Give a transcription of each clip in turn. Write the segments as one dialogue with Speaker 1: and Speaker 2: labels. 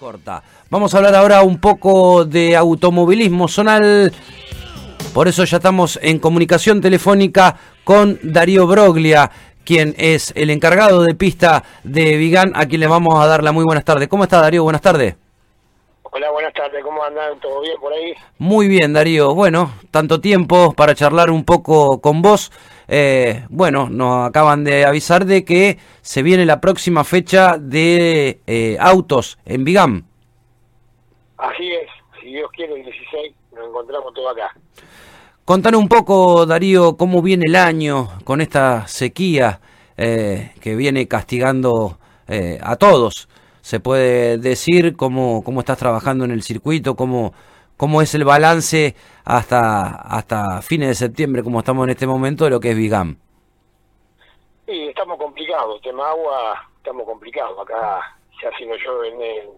Speaker 1: corta. Vamos a hablar ahora un poco de automovilismo zonal. Por eso ya estamos en comunicación telefónica con Darío Broglia, quien es el encargado de pista de Vigán, a quien le vamos a dar la muy buenas tardes. ¿Cómo está Darío? Buenas tardes.
Speaker 2: Hola, buenas tardes. ¿Cómo andan? ¿Todo bien por ahí?
Speaker 1: Muy bien, Darío. Bueno, tanto tiempo para charlar un poco con vos. Eh, bueno, nos acaban de avisar de que se viene la próxima fecha de eh, autos en Vigam.
Speaker 2: Así es, si Dios quiere, el 16 nos encontramos todo acá.
Speaker 1: Contanos un poco, Darío, cómo viene el año con esta sequía eh, que viene castigando a todos. Se puede decir cómo, cómo estás trabajando en el circuito, cómo, cómo es el balance hasta, hasta fines de septiembre, como estamos en este momento, de lo que es Vigam.
Speaker 2: Sí, estamos complicados, tema agua, estamos complicados. Acá ya si no llueve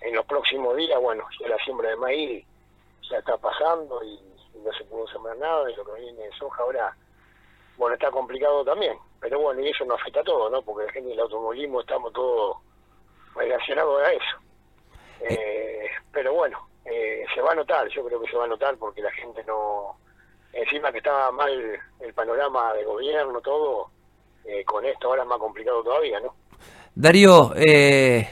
Speaker 2: en, los próximos días, bueno, ya la siembra de maíz ya está pasando y, no se pudo sembrar nada, y lo que viene de soja ahora, bueno, está complicado también. Pero bueno, y eso nos afecta a todo, ¿no? Porque la gente del automovilismo estamos todos relacionados a eso. Eh, eh pero bueno, eh, se va a notar, yo creo que se va a notar porque la gente no, encima que estaba mal el panorama de gobierno, todo, eh, con esto ahora es más complicado todavía, ¿no?
Speaker 1: Darío, eh,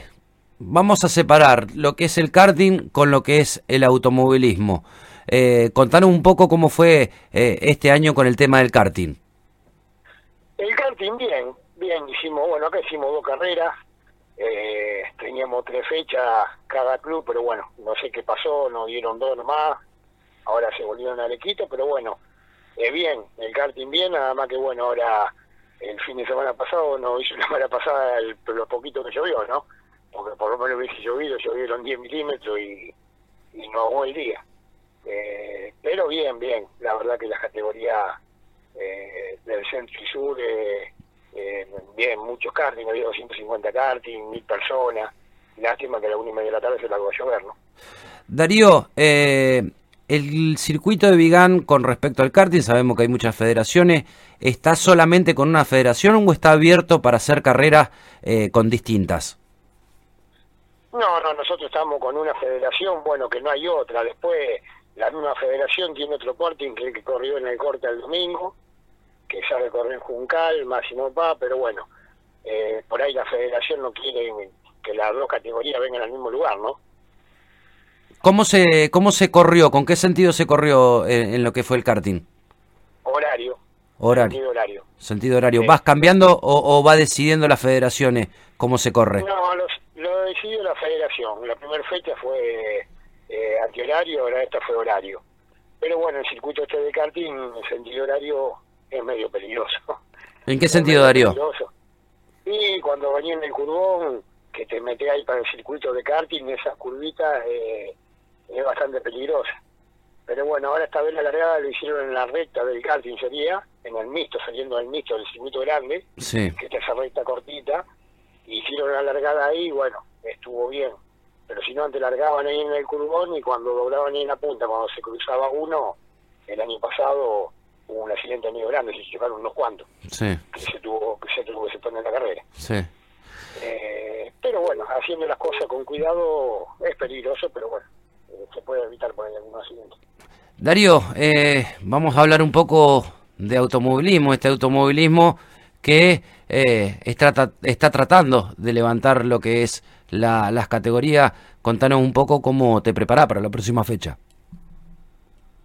Speaker 1: vamos a separar lo que es el karting con lo que es el automovilismo. Eh, contanos un poco cómo fue este año con el tema del karting.
Speaker 2: El karting bien, bien, hicimos, bueno, acá hicimos dos carreras, eh, teníamos tres fechas cada club, pero bueno, no sé qué pasó, nos dieron dos nomás, ahora se volvieron a Alequito, pero bueno, eh, bien, el karting bien, nada más que bueno, ahora el fin de semana pasado no hizo la semana pasada el, lo poquito que llovió, ¿no? Porque por lo menos hubiese llovido, llovieron 10 milímetros y, y no ahogó el día. Eh, pero bien, bien, la verdad que la categoría eh, del centro y sur eh, eh, bien, muchos karting, había 250 karting, mil personas. Lástima que a la una y media de la tarde se largó a llover, ¿no?
Speaker 1: Darío, eh, el circuito de Vigán con respecto al karting, sabemos que hay muchas federaciones, ¿está solamente con una federación o está abierto para hacer carreras eh, con distintas?
Speaker 2: No, no, nosotros estamos con una federación, bueno, que no hay otra. Después, la misma federación tiene otro karting que, que corrió en el corte el domingo, que sabe correr Juncal, Máximo Pa, pero bueno, eh, por ahí la federación no quiere que las dos categorías vengan al mismo lugar, ¿no?
Speaker 1: ¿Cómo se, cómo se corrió? ¿Con qué sentido se corrió en, lo que fue el karting?
Speaker 2: Horario.
Speaker 1: Horario. Sentido horario. Sentido horario. ¿Vas cambiando o, va decidiendo las federaciones cómo se corre?
Speaker 2: No, lo, lo decidió la federación. La primera fecha fue eh, antihorario, ahora esta fue horario. Pero bueno, el circuito este de karting, el sentido horario es medio peligroso.
Speaker 1: ¿En qué sentido, Darío?
Speaker 2: Y cuando venía en el curvón, que te metes ahí para el circuito de karting, esas curvitas eh, es bastante peligrosa. Pero bueno, ahora esta vez la largada lo hicieron en la recta del karting, sería, en el mixto, saliendo del mixto del circuito grande,
Speaker 1: sí.
Speaker 2: que está esa recta cortita, hicieron la largada ahí, bueno, estuvo bien. Pero si no, antes largaban ahí en el curvón y cuando doblaban ahí en la punta, cuando se cruzaba uno, el año pasado hubo un accidente medio grande, se chocaron unos cuantos.
Speaker 1: Sí.
Speaker 2: Que se tuvo que se tuvo que se poner en la carrera.
Speaker 1: Sí.
Speaker 2: Eh, pero bueno, haciendo las cosas con cuidado es peligroso, pero bueno, eh, se puede evitar por ahí algún accidente.
Speaker 1: Darío, eh, vamos a hablar un poco de automovilismo, este automovilismo que eh, está, está tratando de levantar lo que es la, las categorías. Contanos un poco cómo te preparás para la próxima fecha.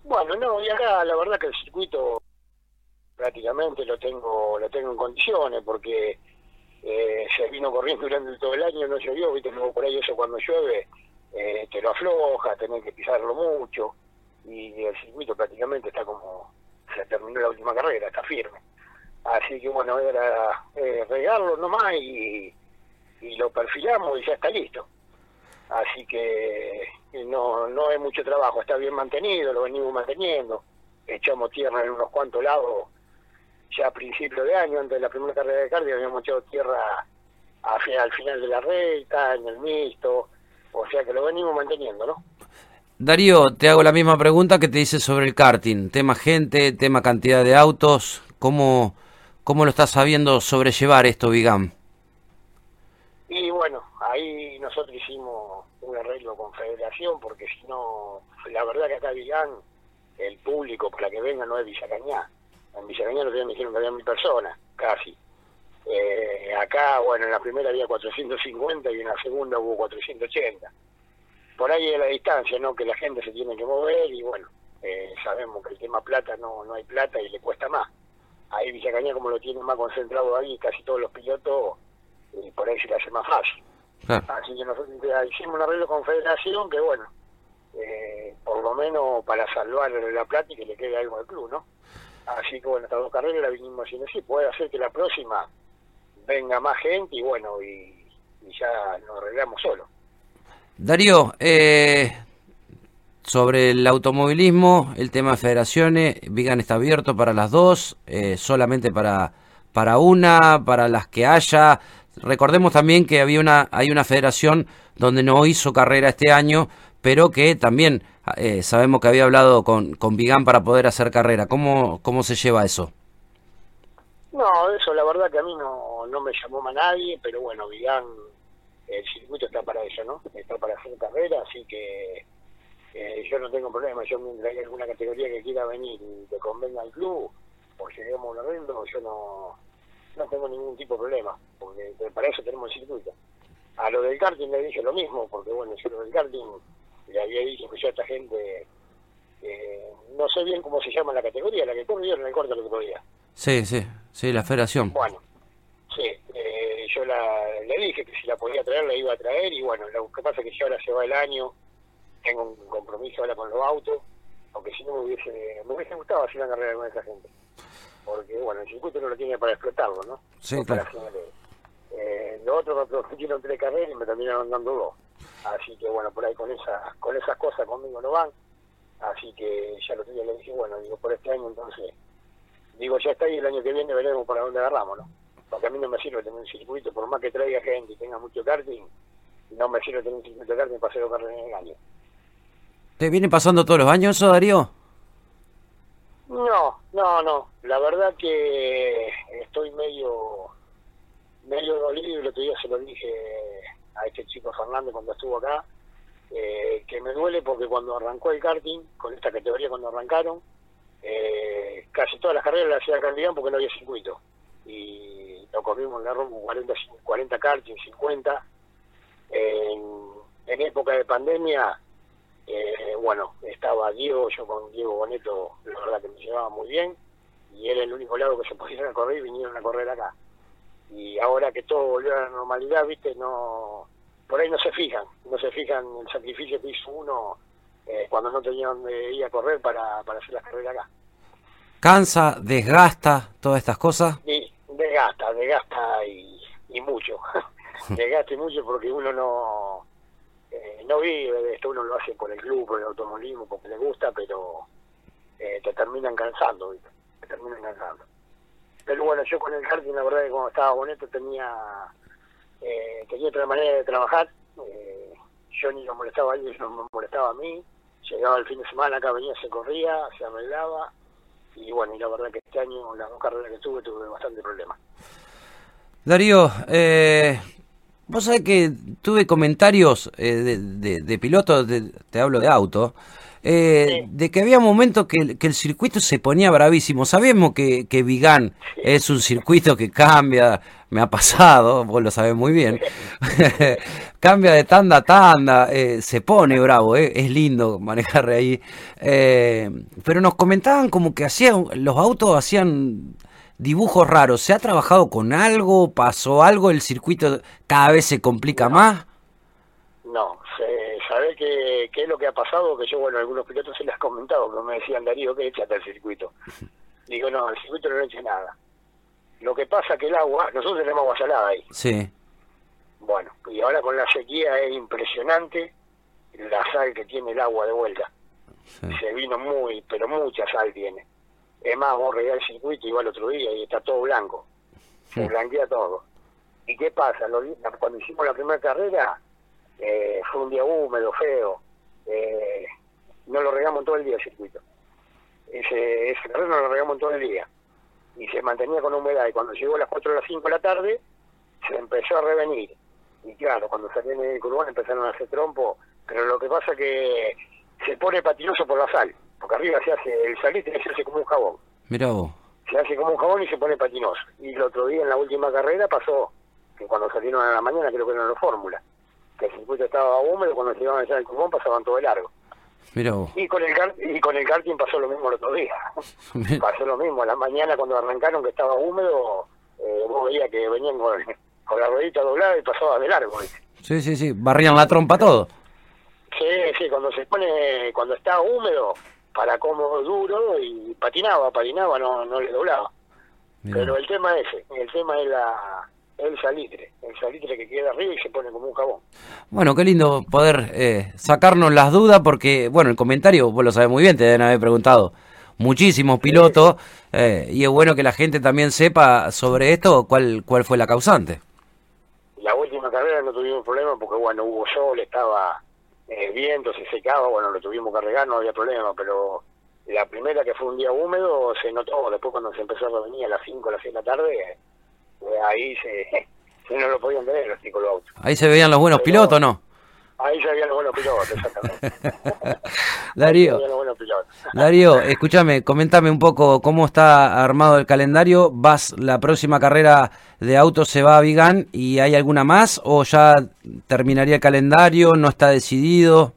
Speaker 2: Bueno, no, y acá la verdad que el circuito prácticamente lo tengo lo tengo en condiciones porque eh, se vino corriendo durante todo el año, no llovió, viste, luego por ahí eso cuando llueve eh, te lo afloja, tenés que pisarlo mucho y el circuito prácticamente está como, se terminó la última carrera, está firme. Así que bueno, era eh, regarlo nomás y, y lo perfilamos y ya está listo. Así que no, no es mucho trabajo, está bien mantenido, lo venimos manteniendo. Echamos tierra en unos cuantos lados ya a principio de año, antes de la primera carrera de cardio, habíamos echado tierra al final de la recta, en el mixto, o sea que lo venimos manteniendo, ¿no?
Speaker 1: Darío, te hago la misma pregunta que te hice sobre el karting, tema gente, tema cantidad de autos, ¿cómo, cómo lo estás sabiendo sobrellevar esto, Vigam?
Speaker 2: Y bueno, ahí nosotros hicimos un arreglo con Federación, porque si no, la verdad que acá digan, el público para que venga no es Villacañá. En Villacañá lo me dijeron que había mil personas, casi. Eh, acá, bueno, en la primera había 450 y en la segunda hubo 480. Por ahí es la distancia, ¿no? Que la gente se tiene que mover y bueno, eh, sabemos que el tema plata no, no hay plata y le cuesta más. Ahí Villacañá como lo tiene más concentrado ahí, casi todos los pilotos, y por ahí se le hace más fácil. Así que nosotros hicimos un arreglo con Federación que bueno, eh, por lo menos para salvar la plata y que le quede algo al club, ¿no? Así que bueno, estas dos carreras la vinimos haciendo así. Puede hacer que la próxima venga más gente y bueno, y, ya nos arreglamos solo.
Speaker 1: Darío, eh, sobre el automovilismo, el tema de federaciones, Vigan está abierto para las dos, eh, solamente para, para una, para las que haya. Recordemos también que había una, hay una federación donde no hizo carrera este año, pero que también eh, sabemos que había hablado con, con Vigan para poder hacer carrera. ¿Cómo, ¿Cómo se lleva eso?
Speaker 2: No, eso la verdad que a mí no, no me llamó más nadie, pero bueno, Vigan, el circuito está para eso, ¿no? Está para hacer carrera, así que eh, yo no tengo problema. Yo mientras hay alguna categoría que quiera venir y que convenga al club, o lleguemos a un yo no, no tengo ningún tipo de problema, porque para eso tenemos el circuito. A lo del karting le dije lo mismo, porque bueno, yo lo del karting le había dicho que yo a esta gente, eh, no sé bien cómo se llama la categoría, la que corrieron en el corte el otro día.
Speaker 1: Sí, sí, sí, la federación.
Speaker 2: Bueno, sí, eh, yo la, le dije que si la podía traer, la iba a traer, y bueno, lo que pasa es que ya ahora se va el año, tengo un compromiso ahora con los autos, aunque si no me hubiese, me hubiese gustado hacer una carrera con esa gente. Porque bueno, el circuito no lo tiene para explotarlo, ¿no?
Speaker 1: Sí, claro.
Speaker 2: Eh, lo otro me propusieron tres carreras y me terminaron dando dos. Así que bueno, por ahí con esas, con esas cosas conmigo no van. Así que ya lo tenía le dije, bueno, digo, por este año entonces, digo, ya está y el año que viene veremos para dónde agarramos, ¿no? Porque a mí no me sirve tener un circuito, por más que traiga gente y tenga mucho karting, no me sirve tener un circuito de karting para hacer carreras en el año.
Speaker 1: ¿Te viene pasando todos los años eso, Darío?
Speaker 2: No, no, no. La verdad que estoy medio medio dolido y el otro día se lo dije a este chico Fernando cuando estuvo acá, eh, que me duele porque cuando arrancó el karting, con esta categoría cuando arrancaron, eh, casi todas las carreras las hacía Candidán porque no había circuito. Y lo corrimos en la rumbo 40, 40 karting, 50. En, en época de pandemia eh, bueno, estaba Diego, yo con Diego Boneto, la verdad que me llevaba muy bien, y era el único lado que se podían correr y vinieron a correr acá. Y ahora que todo volvió a la normalidad, viste, no por ahí no se fijan, no se fijan el sacrificio que hizo uno eh, cuando no tenían donde ir a correr para, para hacer las carreras acá.
Speaker 1: ¿Cansa, desgasta todas estas cosas?
Speaker 2: Sí, desgasta, desgasta y, y mucho. desgasta y mucho porque uno no eh, no vive de esto, uno lo hace por el club, por el automovilismo, porque le gusta, pero eh, te terminan cansando, te terminan cansando. Pero bueno, yo con el karting, la verdad que cuando estaba bonito tenía, eh, tenía otra manera de trabajar, eh, yo ni lo molestaba a ellos, no me molestaba a mí, llegaba el fin de semana, acá venía, se corría, se arreglaba, y bueno, y la verdad que este año, las dos carreras que tuve, tuve bastante problemas.
Speaker 1: Darío, eh, Vos sabés que tuve comentarios eh, de, de, pilotos, te hablo de auto, eh, de que había momentos que, que, el circuito se ponía bravísimo. Sabemos que, que Vigán es un circuito que cambia, me ha pasado, vos lo sabés muy bien, cambia de tanda a tanda, eh, se pone bravo, es lindo manejar ahí. pero nos comentaban como que hacían, los autos hacían dibujos raros. ¿Se ha trabajado con algo? ¿Pasó algo? ¿El circuito cada vez se complica más?
Speaker 2: No, se, ¿sabe qué, qué, es lo que ha pasado? Que yo, bueno, algunos pilotos se les ha comentado, que me decían, Darío, que échate el circuito. Digo, no, el circuito no echa nada. Lo que pasa que el agua, nosotros tenemos agua salada ahí.
Speaker 1: Sí.
Speaker 2: Bueno, y ahora con la sequía es impresionante la sal que tiene el agua de vuelta. Se vino muy, pero mucha sal tiene. Es más, vos regar el circuito y va el otro día y está todo blanco. Se blanquea todo. ¿Y qué pasa? cuando hicimos la primera carrera, eh, fue un día húmedo, feo. Eh, no lo regamos todo el día el circuito. Ese, ese carrera no lo regamos todo el día. Y se mantenía con humedad. Y cuando llegó a las 4 o las 5 de la tarde, se empezó a revenir. y claro, cuando salían en el Urbano empezaron a hacer trompo, pero lo que pasa que se pone patinoso por la sal, porque arriba se hace, el salitre se hace como un jabón.
Speaker 1: Mira vos.
Speaker 2: Se hace como un jabón y se pone patinoso. Y el otro día en la última carrera pasó que cuando salieron a la mañana creo que eran los fórmula, que el circuito estaba húmedo, cuando se iban a echar el cubón pasaban todo de largo.
Speaker 1: Mira vos.
Speaker 2: Y con el y con el karting pasó lo mismo el otro día. pasó lo mismo, a la mañana cuando arrancaron que estaba húmedo, eh, vos veías que venían con, con la ruedita doblada y pasaba de largo.
Speaker 1: Sí, sí, sí, barrían la trompa todo.
Speaker 2: Sí, sí, cuando se pone, cuando está húmedo, para cómodo duro y patinaba, patinaba, no, no le doblaba. Pero el tema es ese, el tema es la, el salitre, el salitre que queda arriba y se pone como un jabón.
Speaker 1: Bueno, qué lindo poder eh, sacarnos las dudas porque, bueno, el comentario, vos lo sabés muy bien, te deben haber preguntado muchísimos pilotos eh, y es bueno que la gente también sepa sobre esto cuál, cuál fue la causante.
Speaker 2: La última carrera no tuvimos problema porque, bueno, hubo sol, estaba eh, viento, se secaba, bueno, lo tuvimos que arreglar, no había problema, pero la primera que fue un día húmedo se notó, después cuando se empezó a venir a las 5 a las 6 de la tarde, ahí se, se, no lo podían ver los chicos los autos.
Speaker 1: Ahí se veían los buenos pilotos, ¿no?
Speaker 2: Ahí se veían los buenos pilotos, exactamente.
Speaker 1: Darío, Darío, escúchame, coméntame un poco cómo está armado el calendario. ¿Vas la próxima carrera de autos se va a Vigán y hay alguna más o ya terminaría el calendario? ¿No está decidido?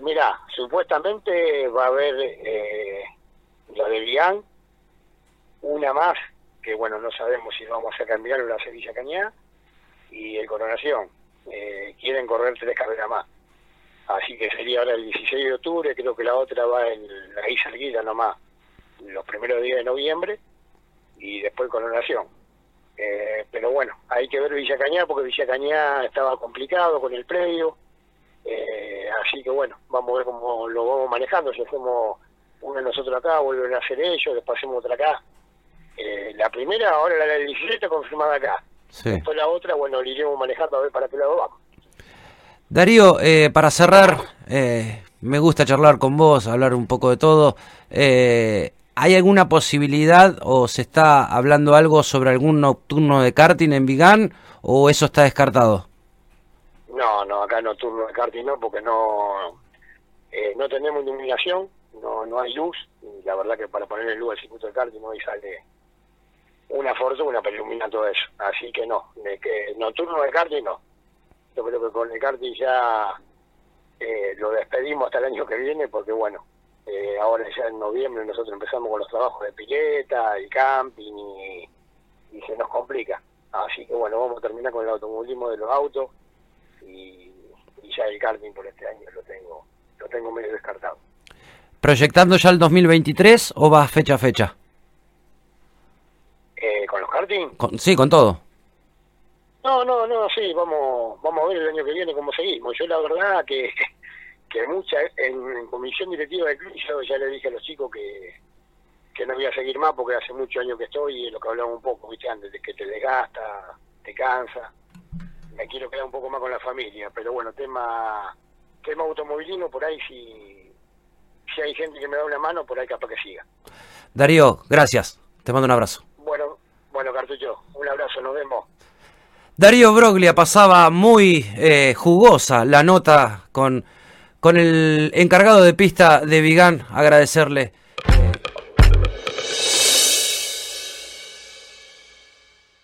Speaker 2: Mira, supuestamente va a haber eh, la de Vigán, una más bueno, no sabemos si vamos a cambiar la Sevilla Cañá, y el Coronación. Eh, quieren correr tres carreras más. Así que sería ahora el 16 de octubre, creo que la otra va en la Isla Guida nomás, los primeros días de noviembre, y después Coronación. Eh, pero bueno, hay que ver Villa Cañá, porque Villa Cañá estaba complicado con el predio, eh, así que bueno, vamos a ver cómo lo vamos manejando, si hacemos uno de nosotros acá, vuelven a hacer ellos, después hacemos otra acá eh, la primera, ahora la del 17 confirmada acá. Después la otra, bueno, la iremos manejando a ver para qué lado vamos.
Speaker 1: Darío, eh, para cerrar, eh, me gusta charlar con vos, hablar un poco de todo. ¿Hay alguna posibilidad o se está hablando algo sobre algún nocturno de karting en Vigán o eso está descartado?
Speaker 2: No, no, acá nocturno de karting no, porque no, no tenemos iluminación, no, no hay luz, y la verdad que para poner luz al circuito de karting hoy sale una fortuna para iluminar todo eso. Así que no, de que nocturno de karting no. Yo creo que con el karting ya eh, lo despedimos hasta el año que viene porque bueno, eh, ahora ya en noviembre nosotros empezamos con los trabajos de pileta y camping y, se nos complica. Así que bueno, vamos a terminar con el automovilismo de los autos y, ya el karting por este año lo tengo, lo tengo medio descartado.
Speaker 1: ¿Proyectando ya el 2023 o va fecha a fecha? Sí, con todo.
Speaker 2: No, no, no, sí, vamos, vamos a ver el año que viene cómo seguimos. Yo la verdad que, que mucha, en, comisión directiva de club yo ya le dije a los chicos que, que no voy a seguir más porque hace muchos años que estoy y lo que hablamos un poco, viste, antes de que te desgasta, te cansa. Me quiero quedar un poco más con la familia, pero bueno, tema, tema automovilismo, por ahí si, si hay gente que me da una mano, por ahí capaz que siga.
Speaker 1: Darío, gracias. Te mando un abrazo.
Speaker 2: Bueno, Cartucho, un abrazo, nos vemos.
Speaker 1: Darío Broglia pasaba muy eh, jugosa la nota con, con el encargado de pista de Vigán. Agradecerle